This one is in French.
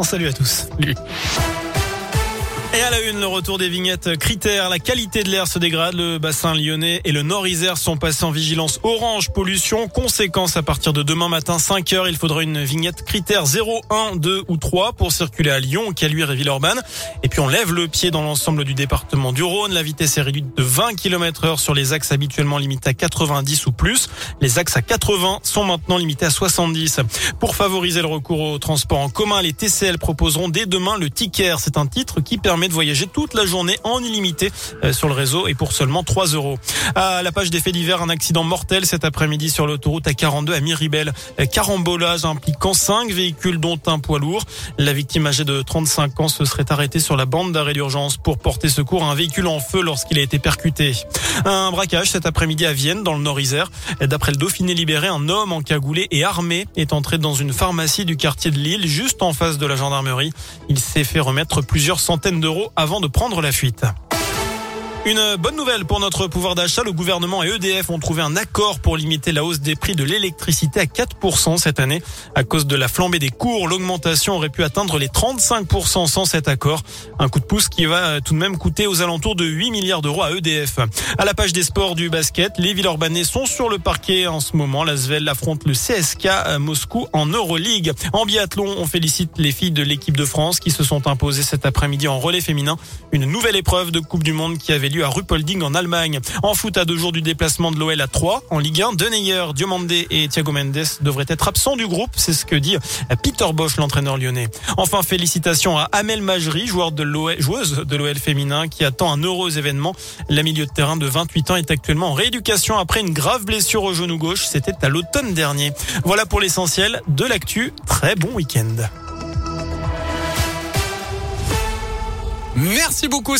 Salut à tous. Et à la une, le retour des vignettes critères. La qualité de l'air se dégrade. Le bassin lyonnais et le Nord-Isère sont passés en vigilance orange pollution. Conséquence, à partir de demain matin, 5 heures, il faudra une vignette critère 0, 1, 2 ou 3 pour circuler à Lyon, Caluire et Villeurbanne. Et puis on lève le pied dans l'ensemble du département du Rhône. La vitesse est réduite de 20 km heure sur les axes habituellement limités à 90 ou plus. Les axes à 80 sont maintenant limités à 70. Pour favoriser le recours au transport en commun, les TCL proposeront dès demain le ticket. C'est un titre qui permet de voyager toute la journée en illimité euh, sur le réseau et pour seulement 3 euros. À la page des faits divers, un accident mortel cet après-midi sur l'autoroute à 42 à Miribel. Euh, carambolage impliquant 5 véhicules dont un poids lourd. La victime âgée de 35 ans se serait arrêtée sur la bande d'arrêt d'urgence pour porter secours à un véhicule en feu lorsqu'il a été percuté. Un braquage cet après-midi à Vienne dans le Nord-Isère. D'après le Dauphiné libéré, un homme encagoulé et armé est entré dans une pharmacie du quartier de Lille juste en face de la gendarmerie. Il s'est fait remettre plusieurs centaines d'euros avant de prendre la fuite. Une bonne nouvelle pour notre pouvoir d'achat. Le gouvernement et EDF ont trouvé un accord pour limiter la hausse des prix de l'électricité à 4% cette année. À cause de la flambée des cours, l'augmentation aurait pu atteindre les 35% sans cet accord. Un coup de pouce qui va tout de même coûter aux alentours de 8 milliards d'euros à EDF. À la page des sports du basket, les Villeurbanais sont sur le parquet en ce moment. La Svel affronte le CSK à Moscou en Euroleague. En biathlon, on félicite les filles de l'équipe de France qui se sont imposées cet après-midi en relais féminin. Une nouvelle épreuve de Coupe du Monde qui avait à Ruppolding en Allemagne. En foot, à deux jours du déplacement de l'OL à 3 en Ligue 1, Deneyer, Diomandé et Thiago Mendes devraient être absents du groupe. C'est ce que dit Peter Bosch, l'entraîneur lyonnais. Enfin, félicitations à Amel Majri, joueuse de l'OL féminin qui attend un heureux événement. La milieu de terrain de 28 ans est actuellement en rééducation après une grave blessure au genou gauche. C'était à l'automne dernier. Voilà pour l'essentiel de l'actu. Très bon week-end. Merci beaucoup.